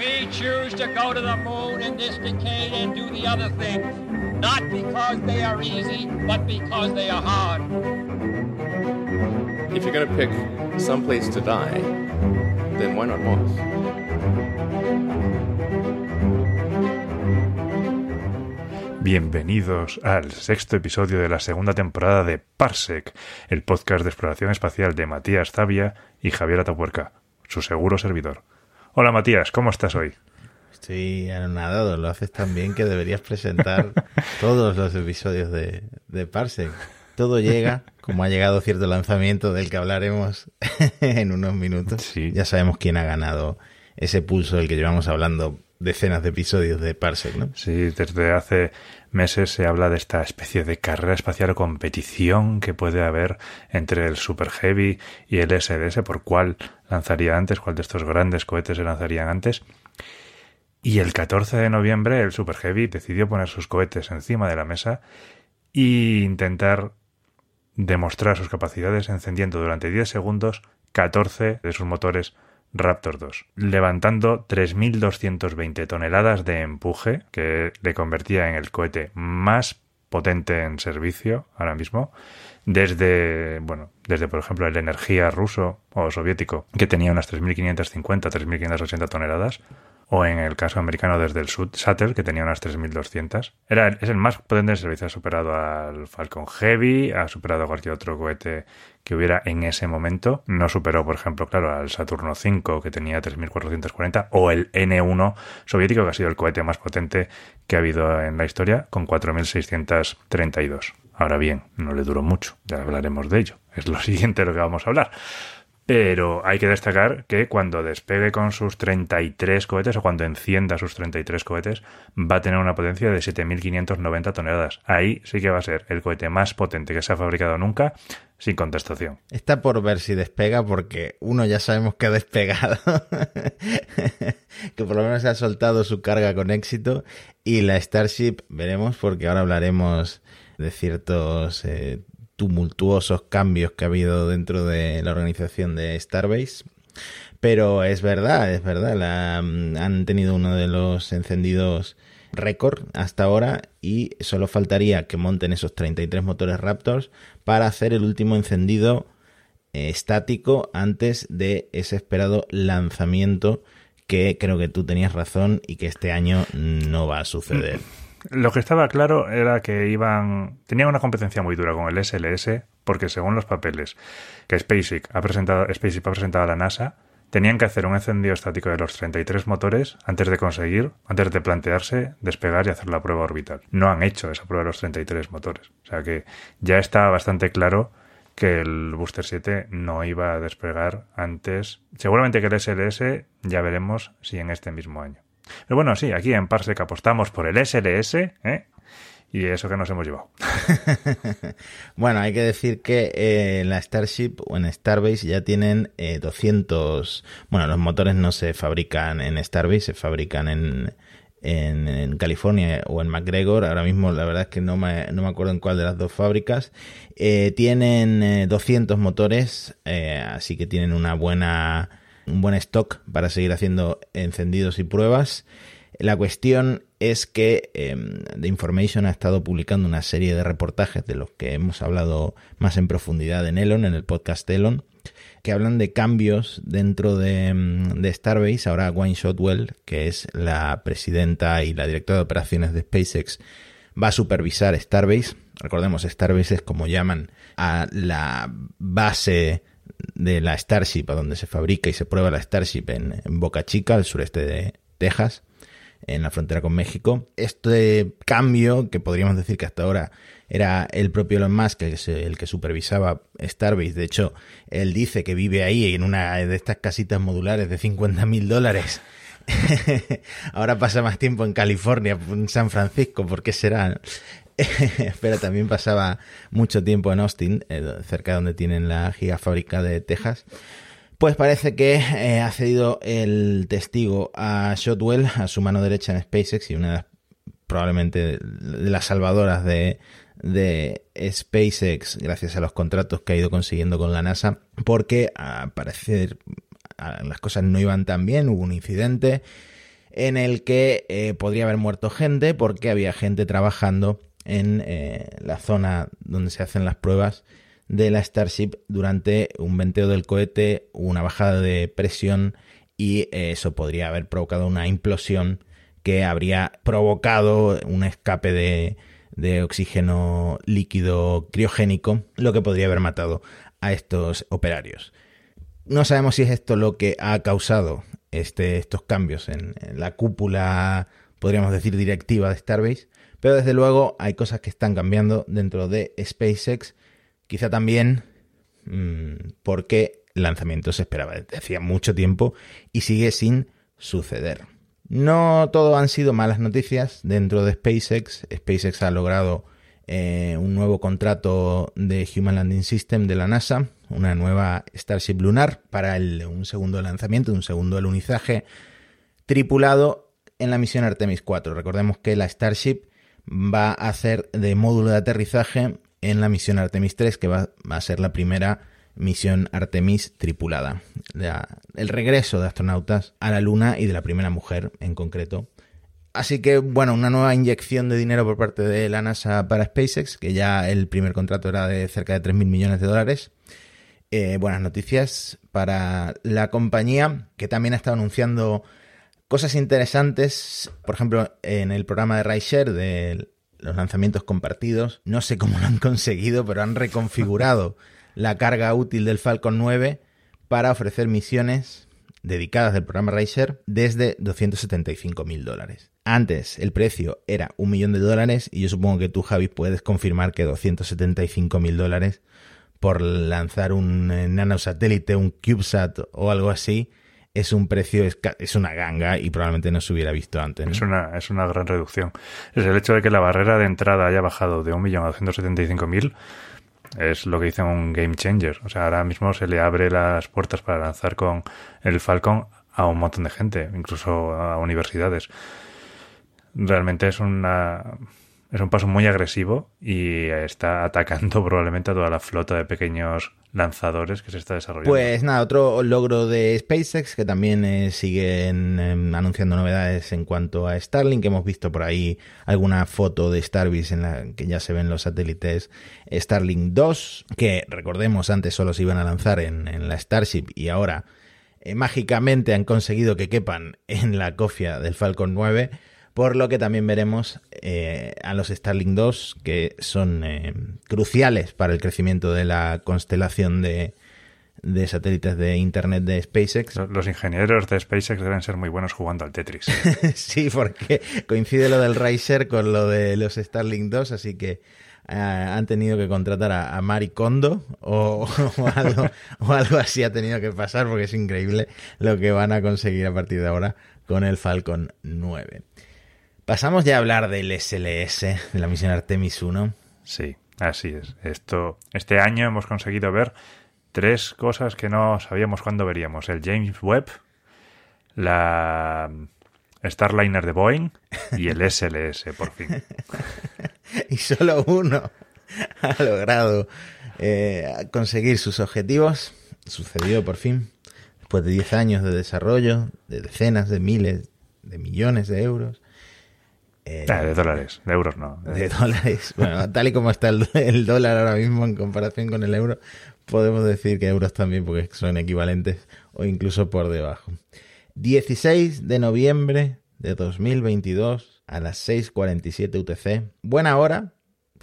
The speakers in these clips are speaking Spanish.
We choose to go to the moon in this decade and do the other things, not because they are easy, but because they are hard. If you're going to pick some place to die, then why not Mars? Bienvenidos al sexto episodio de la segunda temporada de Parsec, el podcast de exploración espacial de Matías Zavia y Javier Atapuerca, su seguro servidor. Hola Matías, ¿cómo estás hoy? Estoy anonadado, lo haces tan bien que deberías presentar todos los episodios de, de Parsec. Todo llega, como ha llegado cierto lanzamiento del que hablaremos en unos minutos. Sí. Ya sabemos quién ha ganado ese pulso del que llevamos hablando decenas de episodios de Parsec, ¿no? Sí, desde hace meses se habla de esta especie de carrera espacial o competición que puede haber entre el Super Heavy y el SDS por cuál lanzaría antes, cuál de estos grandes cohetes se lanzarían antes. Y el 14 de noviembre el Super Heavy decidió poner sus cohetes encima de la mesa e intentar demostrar sus capacidades encendiendo durante 10 segundos 14 de sus motores Raptor 2, levantando 3.220 toneladas de empuje, que le convertía en el cohete más potente en servicio ahora mismo, desde, bueno, desde por ejemplo el Energía ruso o soviético, que tenía unas 3.550, 3.580 toneladas, o en el caso americano desde el Shuttle, que tenía unas 3.200. Era, es el más potente en servicio, ha superado al Falcon Heavy, ha superado a cualquier otro cohete que hubiera en ese momento. No superó, por ejemplo, claro, al Saturno V, que tenía 3.440, o el N1 soviético, que ha sido el cohete más potente que ha habido en la historia, con 4.632. Ahora bien, no le duró mucho, ya hablaremos de ello. Es lo siguiente de lo que vamos a hablar. Pero hay que destacar que cuando despegue con sus 33 cohetes o cuando encienda sus 33 cohetes va a tener una potencia de 7.590 toneladas. Ahí sí que va a ser el cohete más potente que se ha fabricado nunca, sin contestación. Está por ver si despega porque uno ya sabemos que ha despegado, que por lo menos ha soltado su carga con éxito y la Starship veremos porque ahora hablaremos de ciertos eh, tumultuosos cambios que ha habido dentro de la organización de Starbase. Pero es verdad, es verdad, la, han tenido uno de los encendidos récord hasta ahora y solo faltaría que monten esos 33 motores Raptors para hacer el último encendido eh, estático antes de ese esperado lanzamiento que creo que tú tenías razón y que este año no va a suceder. Lo que estaba claro era que iban. Tenían una competencia muy dura con el SLS, porque según los papeles que SpaceX ha presentado, SpaceX ha presentado a la NASA, tenían que hacer un encendido estático de los 33 motores antes de conseguir, antes de plantearse despegar y hacer la prueba orbital. No han hecho esa prueba de los 33 motores. O sea que ya está bastante claro que el Booster 7 no iba a despegar antes. Seguramente que el SLS ya veremos si en este mismo año. Pero bueno, sí, aquí en Parsec apostamos por el SLS, ¿eh? Y eso que nos hemos llevado. bueno, hay que decir que eh, la Starship o en Starbase ya tienen eh, 200... Bueno, los motores no se fabrican en Starbase, se fabrican en, en, en, California o en McGregor. Ahora mismo la verdad es que no me, no me acuerdo en cuál de las dos fábricas. Eh, tienen eh, 200 motores, eh, así que tienen una buena un buen stock para seguir haciendo encendidos y pruebas. La cuestión es que eh, The Information ha estado publicando una serie de reportajes de los que hemos hablado más en profundidad en Elon, en el podcast Elon, que hablan de cambios dentro de, de Starbase. Ahora Wayne Shotwell, que es la presidenta y la directora de operaciones de SpaceX, va a supervisar Starbase. Recordemos, Starbase es como llaman a la base de la Starship, a donde se fabrica y se prueba la Starship en, en, Boca Chica, al sureste de Texas, en la frontera con México. Este cambio, que podríamos decir que hasta ahora era el propio Elon Musk que, el que supervisaba Starbase, de hecho, él dice que vive ahí en una de estas casitas modulares de 50 mil dólares. ahora pasa más tiempo en California, en San Francisco, ¿por qué será? pero también pasaba mucho tiempo en Austin, eh, cerca de donde tienen la gigafábrica de Texas. Pues parece que eh, ha cedido el testigo a Shotwell, a su mano derecha en SpaceX y una de las, probablemente de las salvadoras de, SpaceX gracias a los contratos que ha ido consiguiendo con la NASA, porque a parecer las cosas no iban tan bien, hubo un incidente en el que eh, podría haber muerto gente porque había gente trabajando en eh, la zona donde se hacen las pruebas de la Starship durante un venteo del cohete, una bajada de presión y eso podría haber provocado una implosión que habría provocado un escape de, de oxígeno líquido criogénico, lo que podría haber matado a estos operarios. No sabemos si es esto lo que ha causado este, estos cambios en, la cúpula, podríamos decir, directiva de Starbase, pero desde luego hay cosas que están cambiando dentro de SpaceX, quizá también mmm, porque el lanzamiento se esperaba desde hacía mucho tiempo y sigue sin suceder. No todo han sido malas noticias dentro de SpaceX. SpaceX ha logrado eh, un nuevo contrato de Human Landing System de la NASA, una nueva Starship lunar para un segundo lanzamiento, un segundo alunizaje tripulado en la misión Artemis 4. Recordemos que la Starship va a hacer de módulo de aterrizaje en la misión Artemis 3, que va a ser la primera misión Artemis tripulada. el regreso de astronautas a la Luna y de la primera mujer en concreto. Así que, bueno, una nueva inyección de dinero por parte de la NASA para SpaceX, que ya el primer contrato era de cerca de 3.000 millones de dólares. Eh, buenas noticias para la compañía, que también ha estado anunciando cosas interesantes. Por ejemplo, en el programa de RideShare de los lanzamientos compartidos. No sé cómo lo han conseguido, pero han reconfigurado la carga útil del Falcon 9 para ofrecer misiones dedicadas del programa Racer desde 275 mil dólares. Antes el precio era un millón de dólares y yo supongo que tú, Javi, puedes confirmar que 275 mil dólares por lanzar un eh, nanosatélite, un CubeSat o algo así, es un precio, es, una ganga y probablemente no se hubiera visto antes. Es, una, es una gran reducción. Es el hecho de que la barrera de entrada haya bajado de un millón a 275.000 es lo que dice un game changer. O sea, ahora mismo se le abre las puertas para lanzar con el Falcon a un montón de gente, incluso a universidades. Realmente es una es un paso muy agresivo y está atacando probablemente a toda la flota de pequeños lanzadores que se está desarrollando. Pues nada, otro logro de SpaceX que también eh, siguen em, anunciando novedades en cuanto a Starlink. Hemos visto por ahí alguna foto de Starbase en la que ya se ven los satélites Starlink 2, que recordemos antes solo se iban a lanzar en, la Starship y ahora eh, mágicamente han conseguido que quepan en la cofia del Falcon 9 por lo que también veremos eh, a los Starlink 2 que son eh, cruciales para el crecimiento de la constelación de, satélites de Internet de SpaceX. Los ingenieros de SpaceX deben ser muy buenos jugando al Tetris. sí, porque coincide lo del Riser con lo de los Starlink 2, así que eh, han tenido que contratar a, a Mari Kondo o, algo, o algo así ha tenido que pasar porque es increíble lo que van a conseguir a partir de ahora con el Falcon 9. Pasamos ya a hablar del SLS, de la misión Artemis 1. Sí, así es. Esto, este año hemos conseguido ver tres cosas que no sabíamos cuándo veríamos. El James Webb, la Starliner de Boeing y el SLS, por fin. y solo uno ha logrado eh, conseguir sus objetivos. Sucedió por fin. Después de 10 años de desarrollo, de decenas de miles de millones de euros. Eh, ah, de dólares, de euros no. De dólares. Bueno, tal y como está el, dólar ahora mismo en comparación con el euro, podemos decir que euros también porque son equivalentes o incluso por debajo. 16 de noviembre de 2022 a las 6.47 UTC. Buena hora,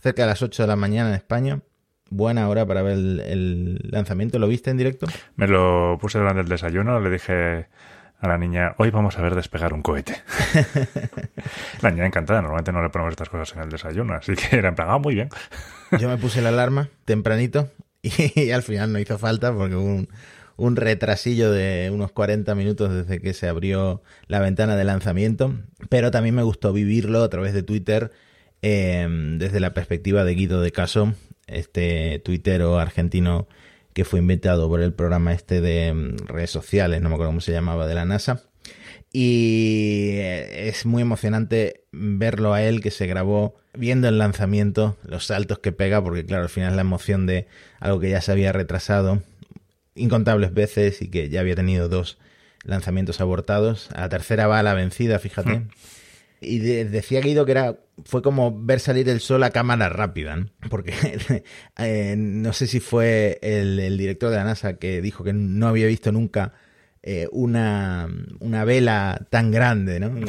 cerca de las 8 de la mañana en España. Buena hora para ver el lanzamiento. ¿Lo viste en directo? Me lo puse durante el desayuno, le dije a la niña, hoy vamos a ver despegar un cohete. la niña encantada, normalmente no le ponemos estas cosas en el desayuno, así que era en plan, ah, muy bien. Yo me puse la alarma tempranito y, al final no hizo falta porque hubo un, un retrasillo de unos 40 minutos desde que se abrió la ventana de lanzamiento, pero también me gustó vivirlo a través de Twitter em, desde la perspectiva de Guido de Caso, este tuitero argentino que fue inventado por el programa este de mm, redes sociales, no me acuerdo cómo se llamaba, de la NASA. Y eh, es muy emocionante verlo a él que se grabó viendo el lanzamiento, los saltos que pega, porque claro, al final la emoción de algo que ya se había retrasado incontables veces y que ya había tenido dos lanzamientos abortados. A la tercera va a la vencida, fíjate. Y decía Guido que era fue como ver salir el sol a cámara rápida, ¿no? porque eh, no sé si fue el, director de la NASA que dijo que no había visto nunca eh, una, una, vela tan grande, ¿no?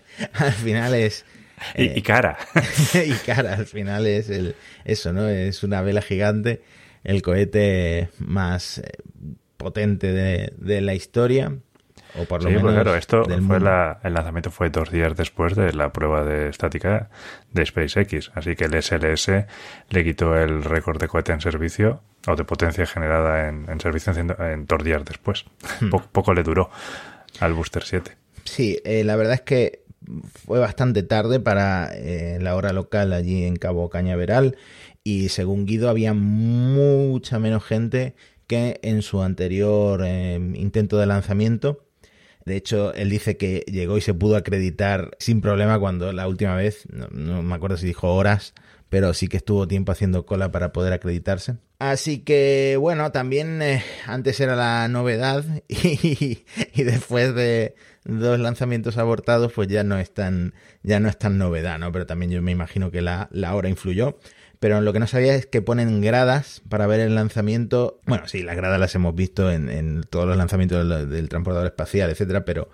al final es... y, eh, cara. y cara, al final es el, eso, ¿no? Es una vela gigante, el cohete más potente de, de la historia o por lo sí, menos claro, esto fue el lanzamiento fue dos días después de la prueba de estática de SpaceX, así que el SLS le quitó el récord de cohete en servicio o de potencia generada en, servicio en, dos días después. Hmm. poco le duró al Booster 7. Sí, eh, la verdad es que fue bastante tarde para eh, la hora local allí en Cabo Cañaveral y según Guido había mucha menos gente que en su anterior eh, intento de lanzamiento de hecho, él dice que llegó y se pudo acreditar sin problema cuando la última vez, no, me acuerdo si dijo horas, pero sí que estuvo tiempo haciendo cola para poder acreditarse. Así que bueno, también eh, antes era la novedad y, después de dos lanzamientos abortados, pues ya no es tan, ya no es tan novedad, ¿no? Pero también yo me imagino que la, la hora influyó. Pero lo que no sabía es que ponen gradas para ver el lanzamiento. Bueno, sí, las gradas las hemos visto en, todos los lanzamientos del, transportador espacial, etcétera, pero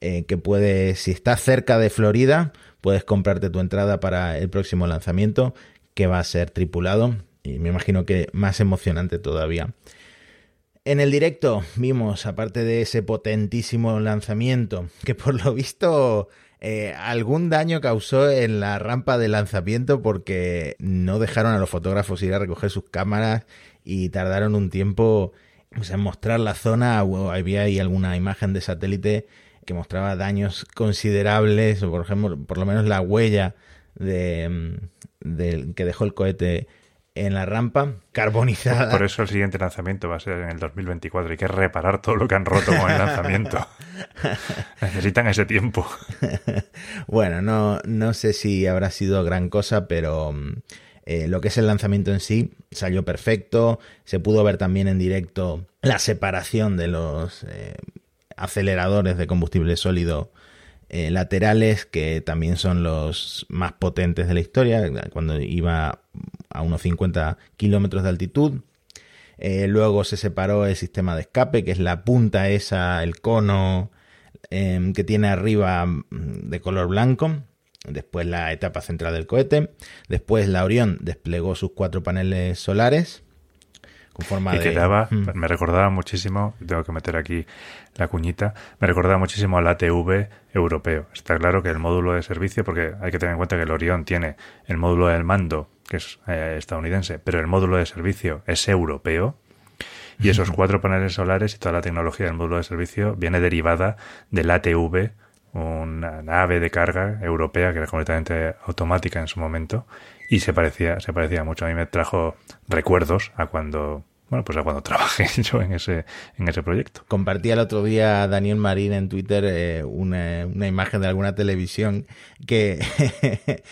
eh, que puedes, si estás cerca de Florida, puedes comprarte tu entrada para el próximo lanzamiento, que va a ser tripulado. Y me imagino que más emocionante todavía. En el directo vimos, aparte de ese potentísimo lanzamiento, que por lo visto eh, algún daño causó en la rampa de lanzamiento porque no dejaron a los fotógrafos ir a recoger sus cámaras y tardaron un tiempo en mostrar la zona. Había ahí alguna imagen de satélite que mostraba daños considerables, o por ejemplo, por lo menos la huella de, mm, que dejó el cohete en la rampa carbonizada. Por eso el siguiente lanzamiento va a ser en el 2024. Hay que reparar todo lo que han roto con el lanzamiento. Necesitan ese tiempo. bueno, no, no sé si habrá sido gran cosa, pero mm, eh, lo que es el lanzamiento en sí salió perfecto. Se pudo ver también en directo la separación de los eh, aceleradores de combustible sólido eh, laterales que también son los más potentes de la historia, cuando iba a unos 50 kilómetros de altitud. Eh, luego se separó el sistema de escape, que es la punta esa, el cono em, que tiene arriba mm, de color blanco. Después la etapa central del cohete. Después la Orión desplegó sus cuatro paneles solares y quedaba, mm. me recordaba muchísimo, tengo que meter aquí la cuñita, me recordaba muchísimo al ATV europeo. Está claro que el módulo de servicio, porque hay que tener en cuenta que el Orión tiene el módulo del mando, que es eh, estadounidense, pero el módulo de servicio es europeo. Y esos cuatro paneles solares y toda la tecnología del módulo de servicio viene derivada del ATV, una nave de carga europea que era completamente automática en su momento y se parecía, se parecía mucho. A mí me trajo recuerdos a cuando bueno, pues a cuando trabajé yo en ese, en ese proyecto. Compartí el otro día Daniel Marín en Twitter eh, una, imagen de alguna televisión que,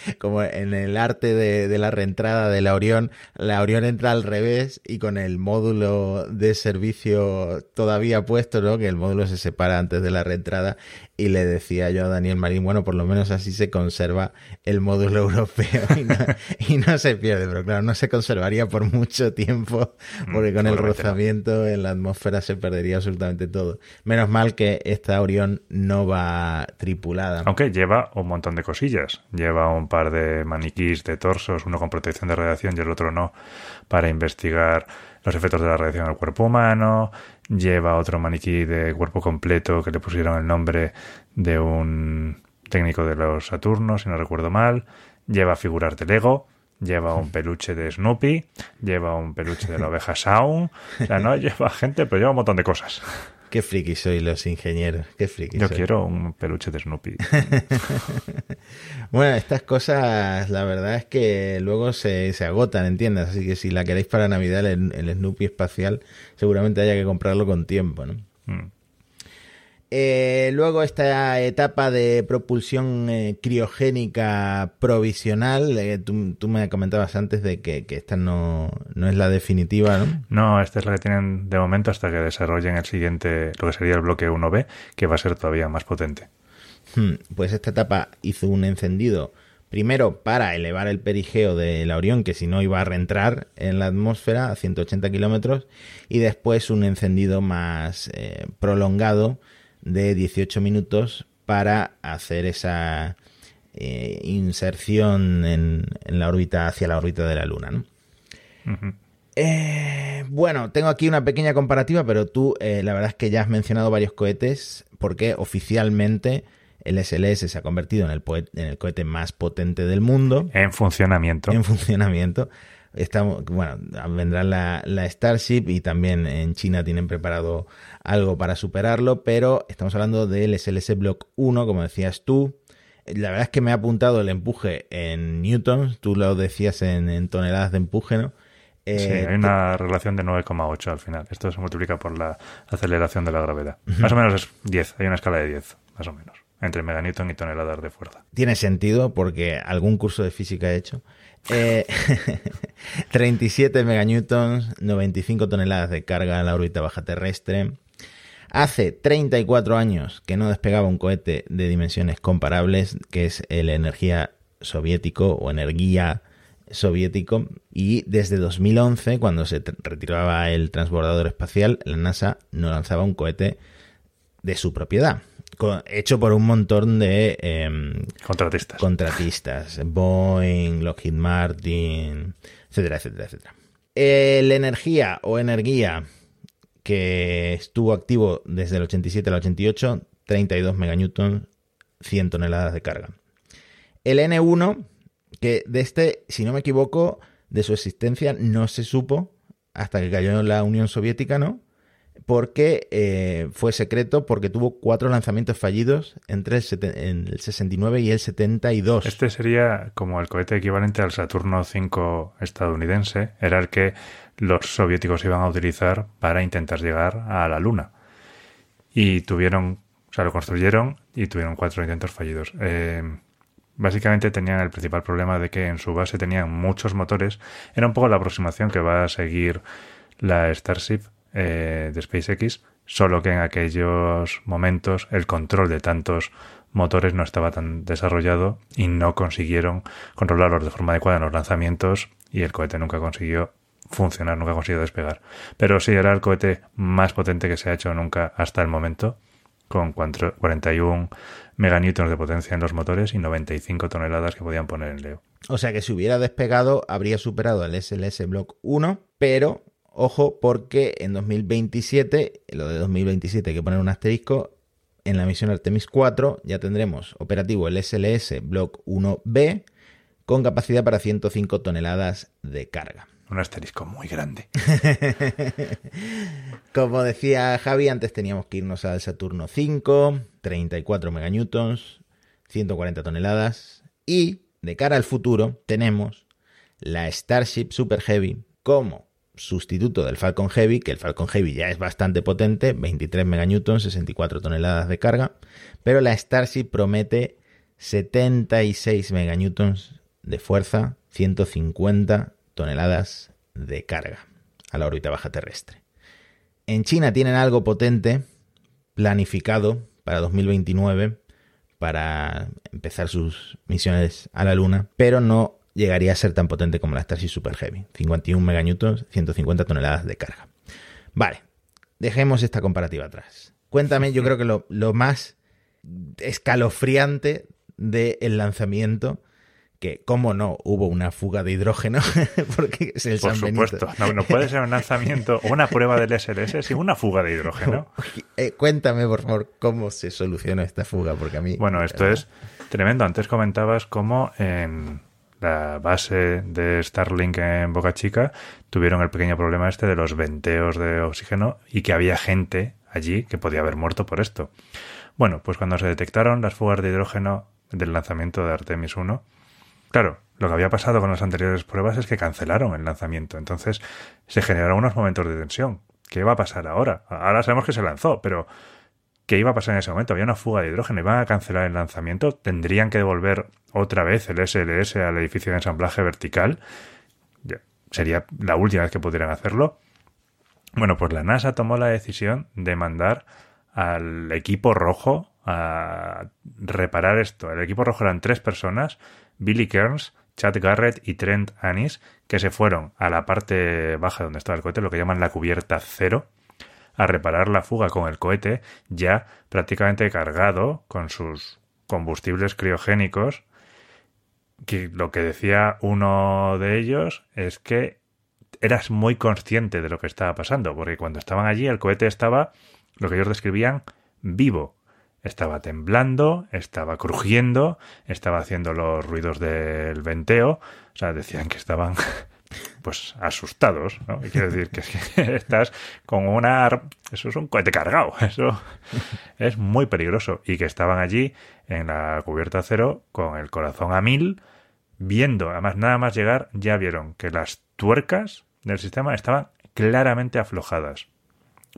como en el arte de, de, la reentrada de la Orión, la Orión entra al revés y con el módulo de servicio todavía puesto, ¿no? Que el módulo se separa antes de la reentrada y le decía yo a Daniel Marín, bueno, por lo menos así se conserva el módulo europeo y no, se pierde, pero claro, no se conservaría por mucho tiempo mm, porque con el rozamiento en la atmósfera se perdería absolutamente todo. Menos mal que esta Orión no va tripulada. Aunque lleva un montón de cosillas, lleva un par de maniquís de torsos, uno con protección de radiación y el otro no, para investigar los efectos de la radiación al cuerpo humano, lleva otro maniquí de cuerpo completo que le pusieron el nombre de un técnico de los Saturnos, si no recuerdo mal, lleva figuras de Lego, lleva un peluche de Snoopy, lleva un peluche de la oveja Sound, o sea, no lleva gente, pero lleva un montón de cosas. Qué friki soy los ingenieros, qué friki. Yo quiero un peluche de Snoopy. bueno, estas cosas, la verdad es que luego se, se agotan, ¿entiendes? Así que si la queréis para Navidad, el, Snoopy espacial, seguramente haya que comprarlo con tiempo, ¿no? Mm. Eh, luego esta etapa de propulsión eh, criogénica provisional, eh, tú, tú, me comentabas antes de que, que, esta no, no es la definitiva, ¿no? No, esta es la que tienen de momento hasta que desarrollen el siguiente, lo que sería el bloque 1B, que va a ser todavía más potente. Hmm, pues esta etapa hizo un encendido primero para elevar el perigeo de la Orión, que si no iba a reentrar en la atmósfera a 180 kilómetros, y después un encendido más eh, prolongado de 18 minutos para hacer esa eh, inserción en, en, la órbita hacia la órbita de la Luna. ¿no? Uh -huh. eh, bueno, tengo aquí una pequeña comparativa, pero tú eh, la verdad es que ya has mencionado varios cohetes porque oficialmente el SLS se ha convertido en el, en el, cohete más potente del mundo. En funcionamiento. En funcionamiento. Estamos, bueno, vendrá la, la, Starship y también en China tienen preparado algo para superarlo, pero estamos hablando del SLS Block 1, como decías tú. La verdad es que me ha apuntado el empuje en newtons, tú lo decías en, en toneladas de empuje, ¿no? Eh, sí, hay una relación de 9,8 al final. Esto se multiplica por la aceleración de la gravedad. Uh -huh. Más o menos es 10, hay una escala de 10, más o menos entre meganewton y toneladas de fuerza. Tiene sentido porque algún curso de física he hecho. Eh, 37 meganewtons, 95 toneladas de carga en la órbita baja terrestre. Hace 34 años que no despegaba un cohete de dimensiones comparables, que es el energía soviético o energía soviético. Y desde 2011, cuando se retiraba el transbordador espacial, la NASA no lanzaba un cohete de su propiedad hecho por un montón de eh, contratistas. contratistas, Boeing, Lockheed Martin, etcétera, etcétera, etcétera. El energía o energía que estuvo activo desde el 87 al 88, 32 meganewtons, 100 toneladas de carga. El N1, que de este, si no me equivoco, de su existencia no se supo hasta que cayó en la Unión Soviética, ¿no? Porque eh, fue secreto porque tuvo cuatro lanzamientos fallidos entre el, el, 69 y el 72. Este sería como el cohete equivalente al Saturno V estadounidense, era el que los soviéticos iban a utilizar para intentar llegar a la Luna. Y tuvieron, o sea, lo construyeron y tuvieron cuatro intentos fallidos. Eh, básicamente tenían el principal problema de que en su base tenían muchos motores. Era un poco la aproximación que va a seguir la Starship eh, de SpaceX, solo que en aquellos momentos el control de tantos motores no estaba tan desarrollado y no consiguieron controlarlos de forma adecuada en los lanzamientos y el cohete nunca consiguió funcionar, nunca consiguió despegar. Pero sí era el cohete más potente que se ha hecho nunca hasta el momento, con 41 meganewtons de potencia en los motores y 95 toneladas que podían poner en Leo. O sea que si hubiera despegado habría superado el SLS Block 1, pero Ojo, porque en 2027, lo de 2027 hay que poner un asterisco, en la misión Artemis 4 ya tendremos operativo el SLS Block 1B con capacidad para 105 toneladas de carga. Un asterisco muy grande. Como decía Javi, antes teníamos que irnos al Saturno 5, 34 meganewtons, 140 toneladas. Y de cara al futuro tenemos la Starship Super Heavy como sustituto del Falcon Heavy, que el Falcon Heavy ya es bastante potente, 23 meganewtons, 64 toneladas de carga, pero la Starship promete 76 meganewtons de fuerza, 150 toneladas de carga a la órbita baja terrestre. En China tienen algo potente planificado para 2029 para empezar sus misiones a la Luna, pero no llegaría a ser tan potente como la Starship Super Heavy, 51 meganewtons, 150 toneladas de carga. Vale, dejemos esta comparativa atrás. Cuéntame, yo creo que lo, lo más escalofriante del lanzamiento, que, cómo no, hubo una fuga de hidrógeno, porque es el Por San supuesto, no, no, puede ser un lanzamiento o una prueba del SLS sin una fuga de hidrógeno. Eh, cuéntame, por favor, cómo se soluciona esta fuga, porque a mí... Bueno, esto es tremendo. Antes comentabas cómo en la base de Starlink en Boca Chica tuvieron el pequeño problema este de los venteos de oxígeno y que había gente allí que podía haber muerto por esto. Bueno, pues cuando se detectaron las fugas de hidrógeno del lanzamiento de Artemis 1, claro, lo que había pasado con las anteriores pruebas es que cancelaron el lanzamiento. Entonces se generaron unos momentos de tensión. ¿Qué va a pasar ahora? Ahora sabemos que se lanzó, pero qué iba a pasar en ese momento. Había una fuga de hidrógeno, iban a cancelar el lanzamiento, tendrían que devolver otra vez el SLS al edificio de ensamblaje vertical. Sería la última vez que pudieran hacerlo. Bueno, pues la NASA tomó la decisión de mandar al equipo rojo a reparar esto. El equipo rojo eran tres personas, Billy Kearns, Chad Garrett y Trent Anis, que se fueron a la parte baja donde estaba el cohete, lo que llaman la cubierta cero, a reparar la fuga con el cohete ya prácticamente cargado con sus combustibles criogénicos. Que lo que decía uno de ellos es que eras muy consciente de lo que estaba pasando, porque cuando estaban allí el cohete estaba, lo que ellos describían, vivo. Estaba temblando, estaba crujiendo, estaba haciendo los ruidos del venteo. O sea, decían que estaban pues asustados, ¿no? Y quiero decir que, estás con una... Eso es un cohete cargado, eso es muy peligroso. Y que estaban allí en la cubierta cero con el corazón a mil, viendo, además nada más llegar, ya vieron que las tuercas del sistema estaban claramente aflojadas.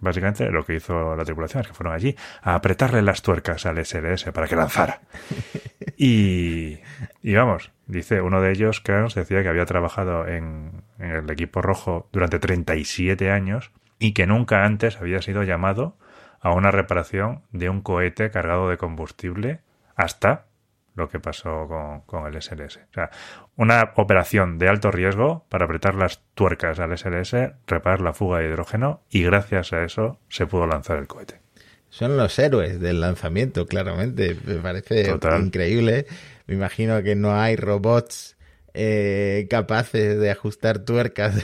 Básicamente lo que hizo la tripulación es que fueron allí a apretarle las tuercas al SLS para que lanzara. Y, y vamos, dice uno de ellos, Kearns, decía que había trabajado en, en el equipo rojo durante 37 años y que nunca antes había sido llamado a una reparación de un cohete cargado de combustible hasta lo que pasó con, con, el SLS. O sea, una operación de alto riesgo para apretar las tuercas al SLS, reparar la fuga de hidrógeno y gracias a eso se pudo lanzar el cohete. Son los héroes del lanzamiento, claramente. Me parece increíble. Me imagino que no hay robots eh, capaces de ajustar tuercas.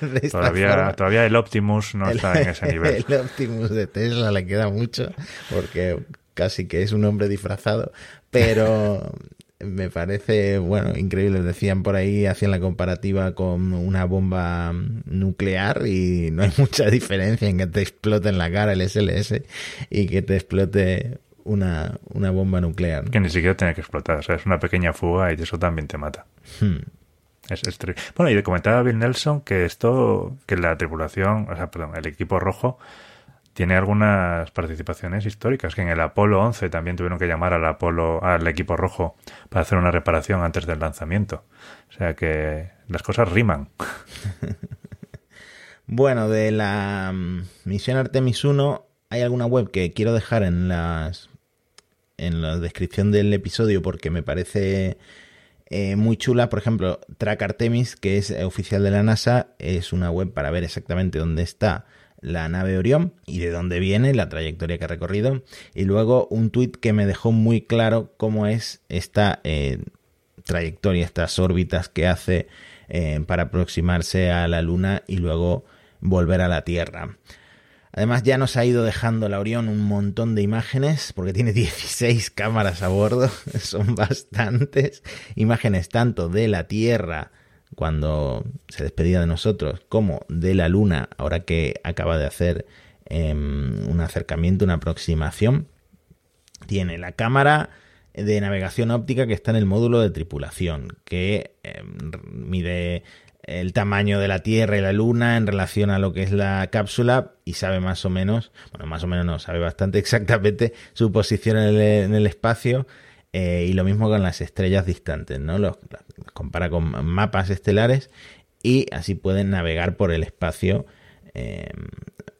De todavía, todavía el Optimus no está en ese nivel. El Optimus de Tesla le queda mucho porque casi que es un hombre disfrazado, pero me parece, bueno, increíble. Decían por ahí, hacían la comparativa con una bomba nuclear y no hay mucha diferencia en que te explote en la cara el SLS y que te explote una, una bomba nuclear. Que ni siquiera tiene que explotar, o sea, es una pequeña fuga y eso también te mata. Hmm. Es, es bueno, y comentaba Bill Nelson que esto, que la tripulación, o sea, perdón, el equipo rojo tiene algunas participaciones históricas, que en el Apolo 11 también tuvieron que llamar al Apolo, al equipo rojo para hacer una reparación antes del lanzamiento. O sea que las cosas riman. bueno, de la mm, misión Artemis 1 hay alguna web que quiero dejar en las en la descripción del episodio porque me parece eh, muy chula. Por ejemplo, Track Artemis, que es oficial de la NASA, es una web para ver exactamente dónde está la nave Orión y de dónde viene, la trayectoria que ha recorrido. Y luego un tuit que me dejó muy claro cómo es esta eh, trayectoria, estas órbitas que hace eh, para aproximarse a la Luna y luego volver a la Tierra. Además ya nos ha ido dejando la Orión un montón de imágenes porque tiene 16 cámaras a bordo, son bastantes imágenes tanto de la Tierra cuando se despedía de nosotros, como de la Luna, ahora que acaba de hacer em, un acercamiento, una aproximación. Tiene la cámara de navegación óptica que está en el módulo de tripulación, que em, mide el tamaño de la Tierra y la Luna en relación a lo que es la cápsula y sabe más o menos, bueno, más o menos no, sabe bastante exactamente su posición en el espacio eh, y lo mismo con las estrellas distantes, ¿no? Los, compara con mapas estelares y así pueden navegar por el espacio eh,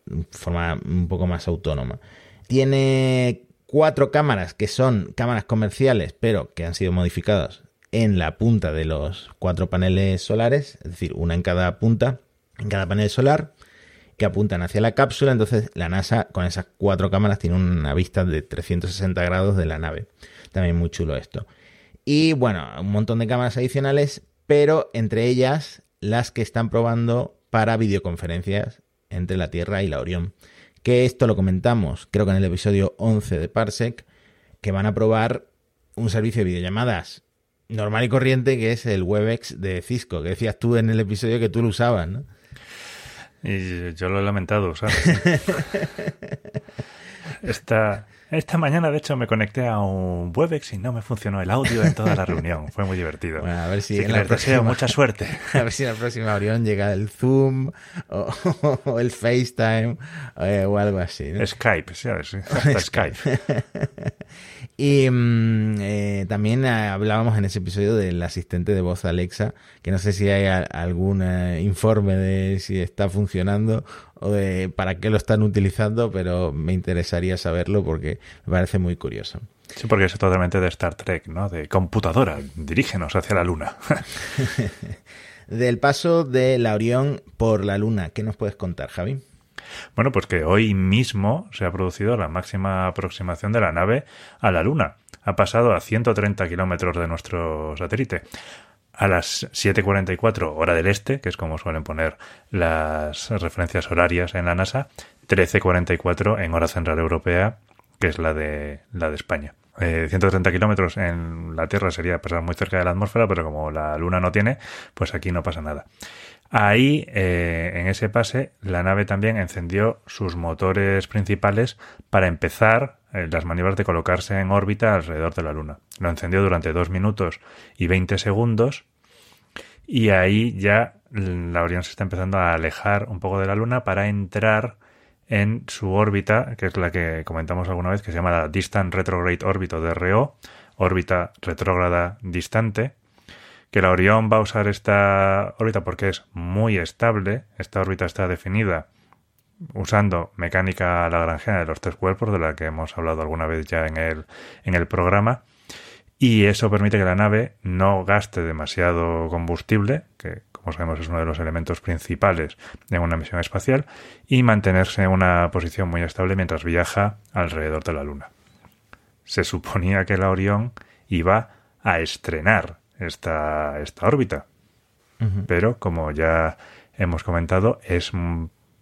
de forma un poco más autónoma. Tiene cuatro cámaras que son cámaras comerciales, pero que han sido modificadas en la punta de los cuatro paneles solares, es decir, una en cada punta, en cada panel solar, que apuntan hacia la cápsula. Entonces, la NASA con esas cuatro cámaras tiene una vista de 360 grados de la nave. También muy chulo esto. Y bueno, un montón de cámaras adicionales, pero entre ellas las que están probando para videoconferencias entre la Tierra y la Orión. Que esto lo comentamos, creo que en el episodio 11 de Parsec, que van a probar un servicio de videollamadas normal y corriente que es el WebEx de Cisco, que decías tú en el episodio que tú lo usabas, ¿no? Y yo lo he lamentado, ¿sabes? Esta, Esta mañana, de hecho, me conecté a un Webex y no me funcionó el audio en toda la reunión. Fue muy divertido. Bueno, a ver si Así en que la les deseo próxima- mucha suerte. A ver si en la próxima Orión llega el Zoom o, o el FaceTime eh, o algo así. ¿no? Skype, ¿sabes? Hasta Skype. Y mm, eh, también eh, hablábamos en ese episodio del asistente de voz Alexa, que no sé si hay a- algún eh, informe de si está funcionando o de para qué lo están utilizando, pero me interesaría saberlo porque me parece muy curioso. Sí, porque es totalmente de Star Trek, ¿no? De computadora, dirígenos hacia la luna. Del paso de la Orión por la Luna, ¿qué nos puedes contar, Javi? Bueno, pues que hoy mismo se ha producido la máxima aproximación de la nave a la Luna. Ha pasado a 130 kilómetros de nuestro satélite. A las 7.44 hora del este, que es como suelen poner las referencias horarias en la NASA, 13.44 en hora central europea, que es la de, la de España. Eh, 130 kilómetros en la Tierra sería pasar muy cerca de la atmósfera, pero como la Luna no tiene, pues aquí no pasa nada. Ahí, eh, en ese pase, la nave también encendió sus motores principales para empezar eh, las maniobras de colocarse en órbita alrededor de la Luna. Lo encendió durante 2 minutos y 20 segundos y ahí ya la Orión se está empezando a alejar un poco de la Luna para entrar en su órbita, que es la que comentamos alguna vez, que se llama la Distant Retrograde Orbit o DRO, órbita retrógrada distante, que la Orión va a usar esta órbita porque es muy estable. Esta órbita está definida usando mecánica lagrangiana de los tres cuerpos, de la que hemos hablado alguna vez ya en el, en el programa. Y eso permite que la nave no gaste demasiado combustible, que como sabemos es uno de los elementos principales en una misión espacial, y mantenerse en una posición muy estable mientras viaja alrededor de la Luna. Se suponía que la Orión iba a estrenar esta, esta órbita. Pero como ya hemos comentado, es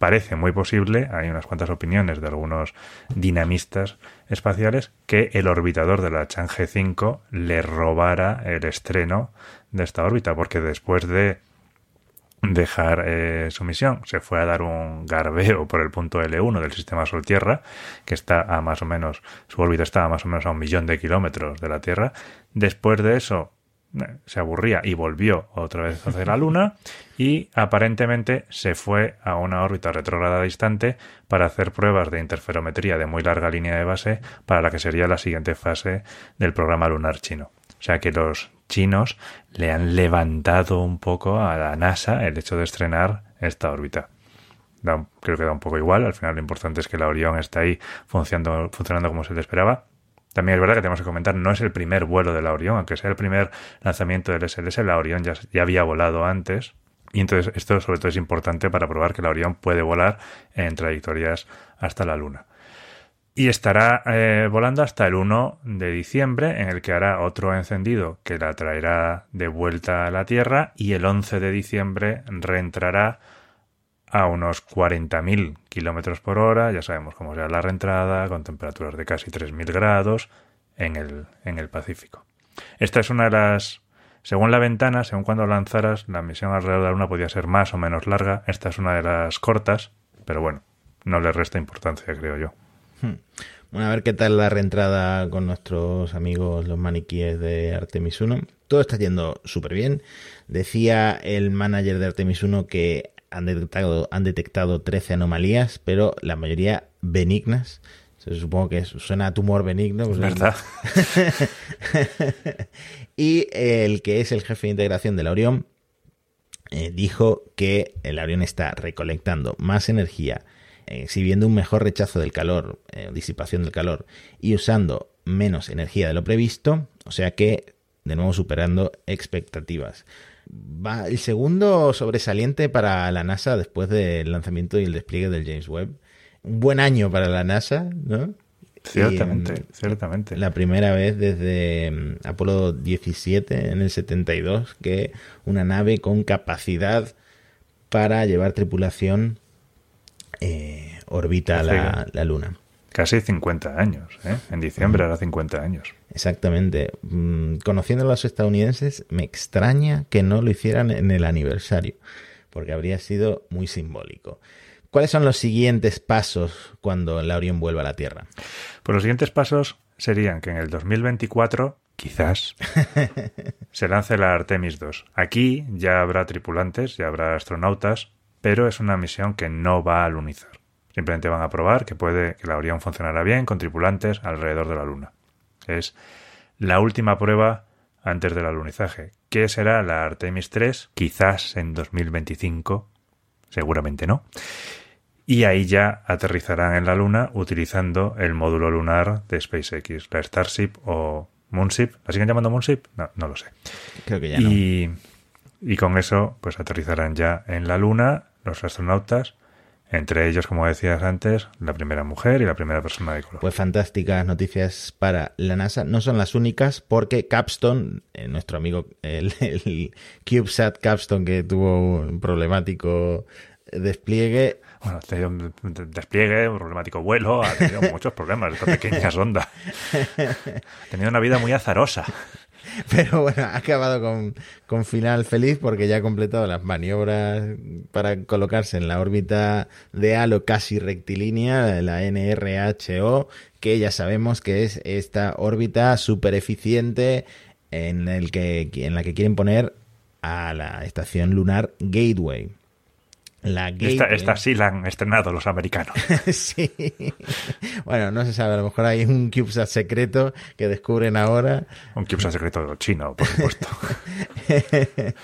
parece muy posible, hay unas cuantas opiniones de algunos dinamistas espaciales, que el orbitador de la Chang'e 5 le robara el estreno de esta órbita, porque después de dejar eh, su misión. Se fue a dar un garbeo por el punto L1 del sistema Sol-Tierra, que está a más o menos, su órbita está a más o menos a un millón de kilómetros de la Tierra. Después de eso, se aburría y volvió otra vez hacia la Luna y aparentemente se fue a una órbita retrógrada distante para hacer pruebas de interferometría de muy larga línea de base para la que sería la siguiente fase del programa lunar chino. O sea que los chinos le han levantado un poco a la NASA el hecho de estrenar esta órbita. Creo que da un poco igual. Al final lo importante es que la Orión está ahí funcionando, funcionando como se le esperaba. También es verdad que tenemos que comentar, no es el primer vuelo de la Orión, aunque sea el primer lanzamiento del SLS, la Orión ya, había volado antes. Y entonces esto sobre todo es importante para probar que la Orión puede volar en trayectorias hasta la Luna. Y estará eh, volando hasta el 1 de diciembre, en el que hará otro encendido que la traerá de vuelta a la Tierra y el 11 de diciembre reentrará a unos 40.000 kilómetros por hora. Ya sabemos cómo será la reentrada, con temperaturas de casi 3.000 grados en el, en el Pacífico. Esta es una de las. Según la ventana, según cuando lanzaras, la misión alrededor de la Luna podía ser más o menos larga. Esta es una de las cortas, pero bueno, no le resta importancia, creo yo. Bueno, a ver qué tal la reentrada con nuestros amigos los maniquíes de Artemis 1. Todo está yendo súper bien. Decía el manager de Artemis 1 que han detectado, han detectado 13 anomalías, pero la mayoría benignas. Se supongo que suena a tumor benigno. pues, ¿Verdad? y el que es el jefe de integración de la Orión eh, dijo que el Orión está recolectando más energía, eh, exhibiendo un mejor rechazo del calor, eh, disipación del calor, y usando menos energía de lo previsto, o sea que, de nuevo, superando expectativas. Va el segundo sobresaliente para la NASA después del lanzamiento y el despliegue del James Webb. Un buen año para la NASA, ¿no? Ciertamente, mm, ciertamente. la primera vez desde mm, Apolo 17 en el 72 que una nave con capacidad para llevar tripulación eh, orbita la, la Luna. Casi 50 años, ¿eh? En diciembre hará 50 años. Exactamente. Mm, Conociendo a los estadounidenses, me extraña que no lo hicieran en el aniversario, porque habría sido muy simbólico. ¿Cuáles son los siguientes pasos cuando la Orión vuelva a la Tierra? Pues los siguientes pasos serían que en el 2024, quizás, se lance la Artemis 2. Aquí ya habrá tripulantes, ya habrá astronautas, pero es una misión que no va a lunizar. Simplemente van a probar que puede que la Orión funcionará bien con tripulantes alrededor de la Luna. Es la última prueba antes del alunizaje. ¿Qué será la Artemis 3? Quizás en 2025, seguramente no. Y ahí ya aterrizarán en la Luna utilizando el módulo lunar de SpaceX, la Starship o Moonship. ¿La siguen llamando Moonship? No, no lo sé. Creo que ya y, y con eso, pues aterrizarán ya en la Luna los astronautas entre ellos, como decías antes, la primera mujer y la primera persona de color. Pues fantásticas noticias para la NASA. No son las únicas porque Capstone, eh, nuestro amigo, el, el, CubeSat Capstone que tuvo un problemático despliegue. Bueno, ha tenido un despliegue, un problemático vuelo, ha tenido muchos problemas esta pequeña sonda. Ha tenido una vida muy azarosa. Pero bueno, ha acabado con, con, final feliz porque ya ha completado las maniobras para colocarse en la órbita de halo casi rectilínea, la NRHO, que ya sabemos que es esta órbita súper eficiente en, en la que quieren poner a la estación lunar Gateway. La esta, esta, sí la han estrenado los americanos. sí. Bueno, no se sabe, a lo mejor hay un CubeSat secreto que descubren ahora. Un CubeSat secreto chino, por supuesto.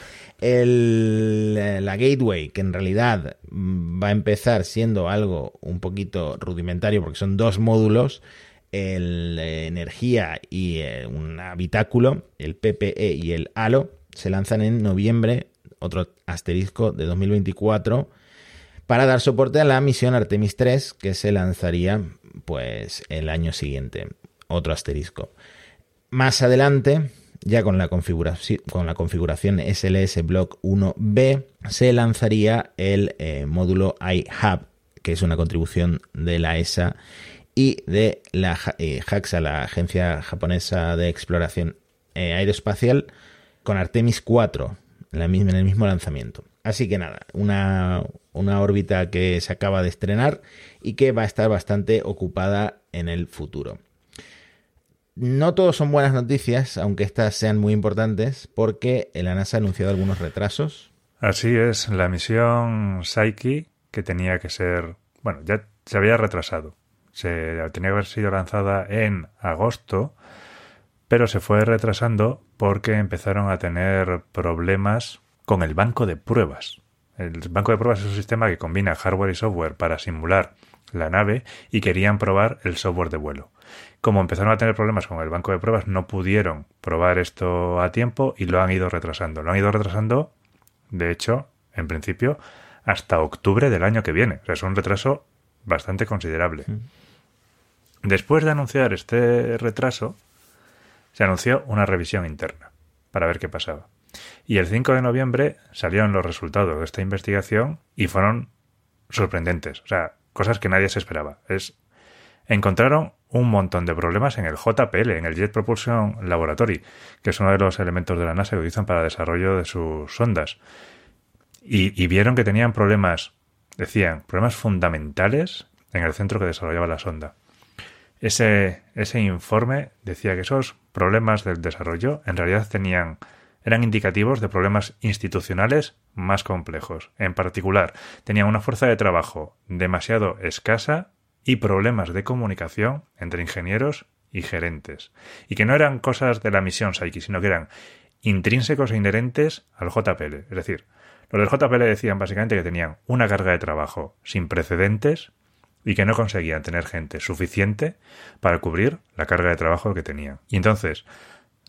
El, la Gateway, que en realidad va a empezar siendo algo un poquito rudimentario porque son dos módulos, el energía y eh, un habitáculo, el PPE y el HALO, se lanzan en noviembre otro asterisco de 2024 para dar soporte a la misión Artemis 3 que se lanzaría pues el año siguiente. Otro asterisco. Más adelante, ya con la, configuración, con la configuración SLS Block 1B, se lanzaría el eh, módulo iHub, que es una contribución de la ESA y de la eh, JAXA, la Agencia Japonesa de Exploración eh, Aeroespacial, con Artemis 4, en, la misma, en el mismo lanzamiento. Así que nada, una, una órbita que se acaba de estrenar y que va a estar bastante ocupada en el futuro. No todos son buenas noticias, aunque estas sean muy importantes, porque la NASA ha anunciado algunos retrasos. Así es, la misión Psyche, que tenía que ser, bueno, ya se había retrasado. Se tenía que haber sido lanzada en agosto, pero se fue retrasando porque empezaron a tener problemas con el banco de pruebas. El banco de pruebas es un sistema que combina hardware y software para simular la nave y querían probar el software de vuelo. Como empezaron a tener problemas con el banco de pruebas, no pudieron probar esto a tiempo y lo han ido retrasando. Lo han ido retrasando, de hecho, en principio, hasta octubre del año que viene. O sea, es un retraso bastante considerable. Después de anunciar este retraso, se anunció una revisión interna para ver qué pasaba. Y el 5 de noviembre salieron los resultados de esta investigación y fueron sorprendentes. O sea, cosas que nadie se esperaba. Es encontraron un montón de problemas en el JPL, en el Jet Propulsion Laboratory, que es uno de los elementos de la NASA que utilizan para el desarrollo de sus sondas. Y, y, vieron que tenían problemas, decían, problemas fundamentales en el centro que desarrollaba la sonda. Ese, ese informe decía que esos problemas del desarrollo en realidad tenían eran indicativos de problemas institucionales más complejos. En particular, tenían una fuerza de trabajo demasiado escasa y problemas de comunicación entre ingenieros y gerentes. Y que no eran cosas de la misión Psyche, sino que eran intrínsecos e inherentes al JPL. Es decir, los del JPL decían básicamente que tenían una carga de trabajo sin precedentes y que no conseguían tener gente suficiente para cubrir la carga de trabajo que tenían. Y entonces,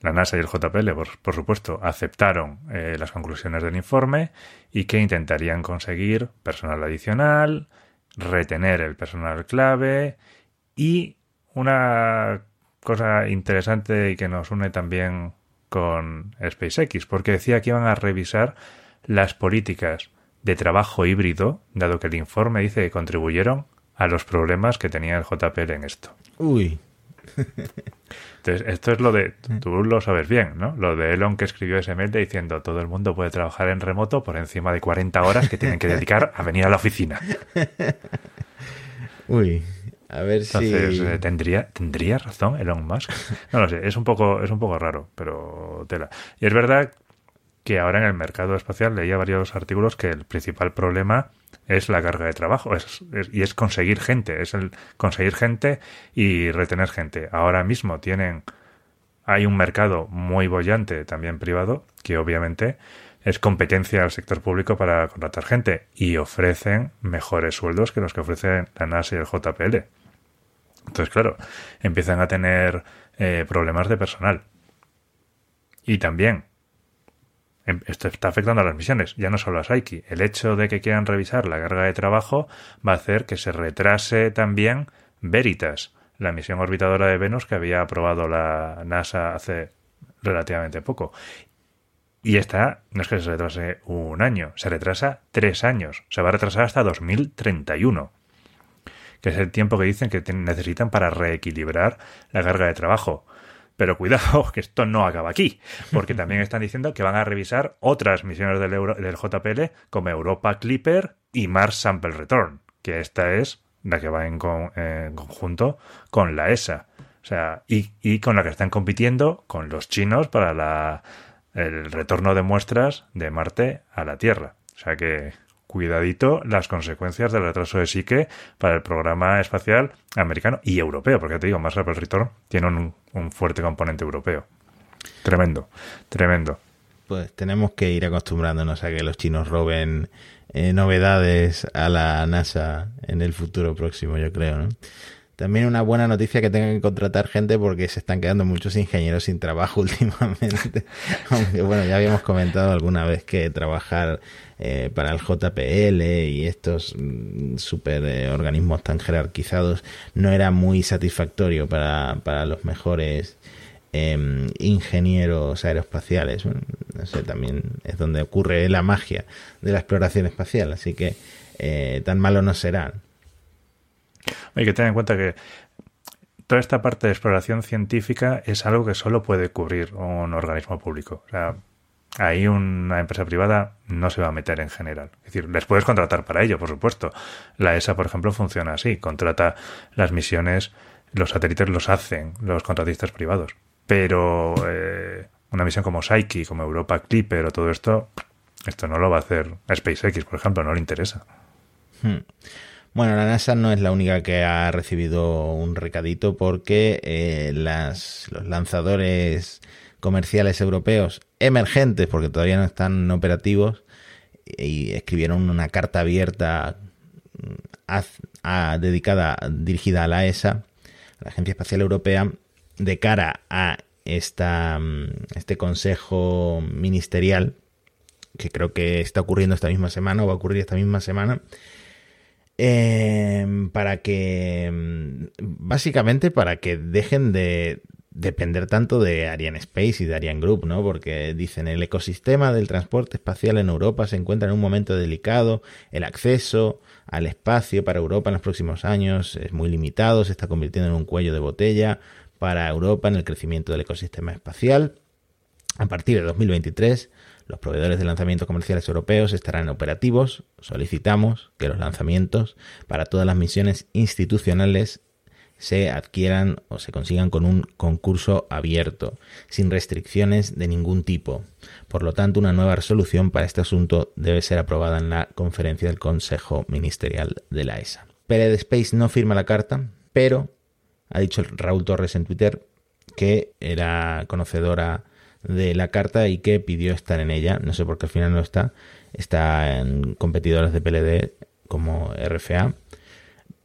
la NASA y el JPL, por, supuesto, aceptaron eh, las conclusiones del informe y que intentarían conseguir personal adicional, retener el personal clave y una cosa interesante y que nos une también con SpaceX, porque decía que iban a revisar las políticas de trabajo híbrido, dado que el informe dice que contribuyeron a los problemas que tenía el JPL en esto. Uy. Entonces, esto es lo de, tú lo sabes bien, ¿no? Lo de Elon que escribió ese mail diciendo todo el mundo puede trabajar en remoto por encima de 40 horas que tienen que dedicar a venir a la oficina. Uy, A ver Entonces, si. eh, ¿tendría, ¿tendría razón Elon Musk? No lo sé, es un poco, es un poco raro, pero tela. Y es verdad que ahora en el mercado espacial leía varios artículos que el principal problema es la carga de trabajo es, y es conseguir gente, es el conseguir gente y retener gente. Ahora mismo tienen hay un mercado muy bollante, también privado, que obviamente es competencia al sector público para contratar gente y ofrecen mejores sueldos que los que ofrecen la NASA y el JPL. Entonces, claro, empiezan a tener eh, problemas de personal. Y también, esto está afectando a las misiones, ya no solo a Psyche. El hecho de que quieran revisar la carga de trabajo va a hacer que se retrase también Veritas, la misión orbitadora de Venus que había aprobado la NASA hace relativamente poco. Y esta no es que se retrase un año, se retrasa tres años. Se va a retrasar hasta 2031 que es el tiempo que dicen que necesitan para reequilibrar la carga de trabajo. Pero cuidado, que esto no acaba aquí, porque también están diciendo que van a revisar otras misiones del, Euro- del JPL como Europa Clipper y Mars Sample Return, que esta es la que va en, en conjunto con la ESA. O sea, y, y con la que están compitiendo con los chinos para la, el retorno de muestras de Marte a la Tierra. O sea que cuidadito las consecuencias del retraso de Psique para el programa espacial americano y europeo, porque te digo, Mars Sample Return tiene un, un fuerte componente europeo. Tremendo, tremendo. Pues tenemos que ir acostumbrándonos a que los chinos roben eh, novedades a la NASA en el futuro próximo, yo creo, ¿no? También una buena noticia que tengan que contratar gente porque se están quedando muchos ingenieros sin trabajo últimamente. Bueno, ya habíamos comentado alguna vez que trabajar eh, para el JPL y estos mm, super eh, organismos tan jerarquizados no era muy satisfactorio para, para los mejores eh, ingenieros aeroespaciales. No sé, también es donde ocurre la magia de la exploración espacial, así que eh, tan malo no será. Hay que tener en cuenta que toda esta parte de exploración científica es algo que solo puede cubrir un organismo público. O sea, ahí una empresa privada no se va a meter en general. Es decir, les puedes contratar para ello, por supuesto. La ESA, por ejemplo, funciona así. Contrata las misiones, los satélites los hacen los contratistas privados. Pero eh, una misión como Psyche, como Europa Clipper o todo esto, esto no lo va a hacer SpaceX, por ejemplo, no le interesa. Hmm. Bueno, la NASA no es la única que ha recibido un recadito porque eh, los lanzadores comerciales europeos emergentes, porque todavía no están operativos, y escribieron una carta abierta mm, a- a- dedicada, dirigida a la ESA, la Agencia Espacial Europea, de cara a esta, mm, este consejo ministerial, que creo que está ocurriendo esta misma semana o va a ocurrir esta misma semana, eh, para que mm, básicamente para que dejen de depender tanto de Ariane Space y de Ariane Group, ¿no? Porque dicen el ecosistema del transporte espacial en Europa se encuentra en un momento delicado, el acceso al espacio para Europa en los próximos años es muy limitado, se está convirtiendo en un cuello de botella para Europa en el crecimiento del ecosistema espacial. A partir de 2023, los proveedores de lanzamientos comerciales europeos estarán operativos. Solicitamos que los lanzamientos para todas las misiones institucionales se adquieran o se consigan con un concurso abierto, sin restricciones de ningún tipo. Por lo tanto, una nueva resolución para este asunto debe ser aprobada en la conferencia del Consejo Ministerial de la ESA. PLD Space no firma la carta, pero ha dicho Raúl Torres en Twitter que era conocedora de la carta y que pidió estar en ella. No sé por qué al final no está. Está en competidores de PLD como RFA.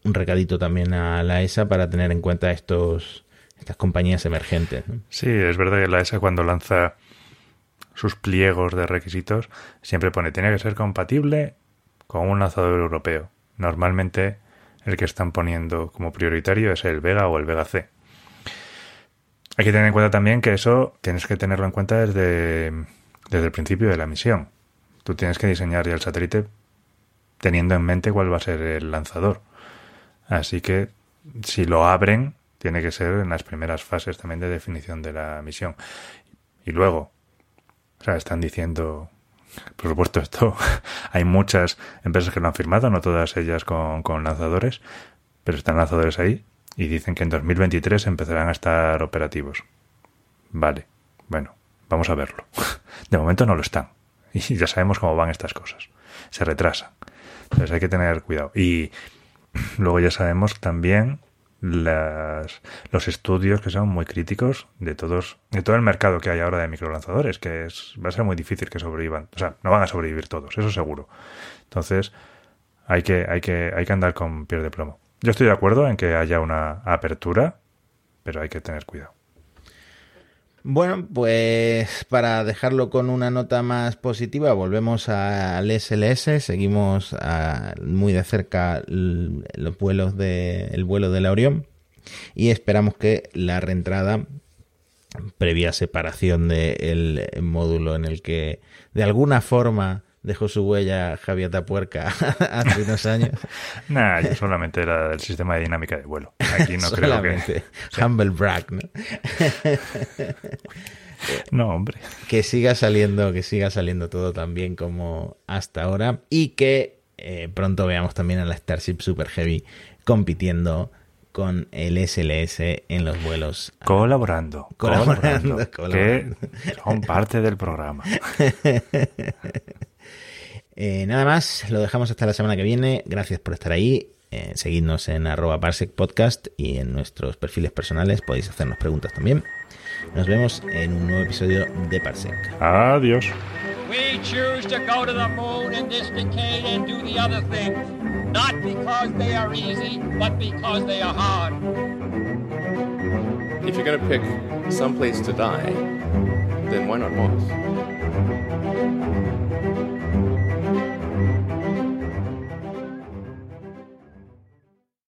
Un recadito también a la ESA para tener en cuenta estos estas compañías emergentes. Sí, es verdad que la ESA cuando lanza sus pliegos de requisitos siempre pone tiene que ser compatible con un lanzador europeo. Normalmente el que están poniendo como prioritario es el Vega o el Vega C. Hay que tener en cuenta también que eso tienes que tenerlo en cuenta desde, desde el principio de la misión. Tú tienes que diseñar ya el satélite teniendo en mente cuál va a ser el lanzador. Así que si lo abren, tiene que ser en las primeras fases también de definición de la misión. Y luego, o sea, están diciendo, por supuesto, esto, hay muchas empresas que lo han firmado, no todas ellas con, con lanzadores, pero están lanzadores ahí y dicen que en 2023 empezarán a estar operativos. Vale, bueno, vamos a verlo. De momento no lo están. Y ya sabemos cómo van estas cosas. Se retrasan. Entonces hay que tener cuidado. Y luego ya sabemos también las, los estudios que son muy críticos de todos de todo el mercado que hay ahora de microlanzadores, que es, va a ser muy difícil que sobrevivan. O sea, no van a sobrevivir todos, eso seguro. Entonces, hay que, hay que, hay que andar con piel de plomo. Yo estoy de acuerdo en que haya una apertura, pero hay que tener cuidado. Bueno, pues para dejarlo con una nota más positiva, volvemos al SLS, seguimos muy de cerca los vuelos de, el vuelo de la Orión y esperamos que la reentrada previa separación del módulo en el que de alguna forma dejó su huella Javier Tapuerca hace unos años. nah, yo solamente era del sistema de dinámica de vuelo. Aquí no creo que. Humble brag, ¿no? no, hombre. Que siga saliendo, que siga saliendo todo tan bien como hasta ahora. Y que eh, pronto veamos también a la Starship Super Heavy compitiendo con el SLS en los vuelos. Colaborando. Colaborando. colaborando. Que son parte del programa. Eh, nada más, lo dejamos hasta la semana que viene. Gracias por estar ahí. Eh, seguidnos en arroba parsec podcast y en nuestros perfiles personales podéis hacernos preguntas también. Nos vemos en un nuevo episodio de Parsec. Adiós. We choose to go to the moon in this decade and do the other things, not because they are easy, but because they are hard. If you're going to pick some place to die, then why not Mars?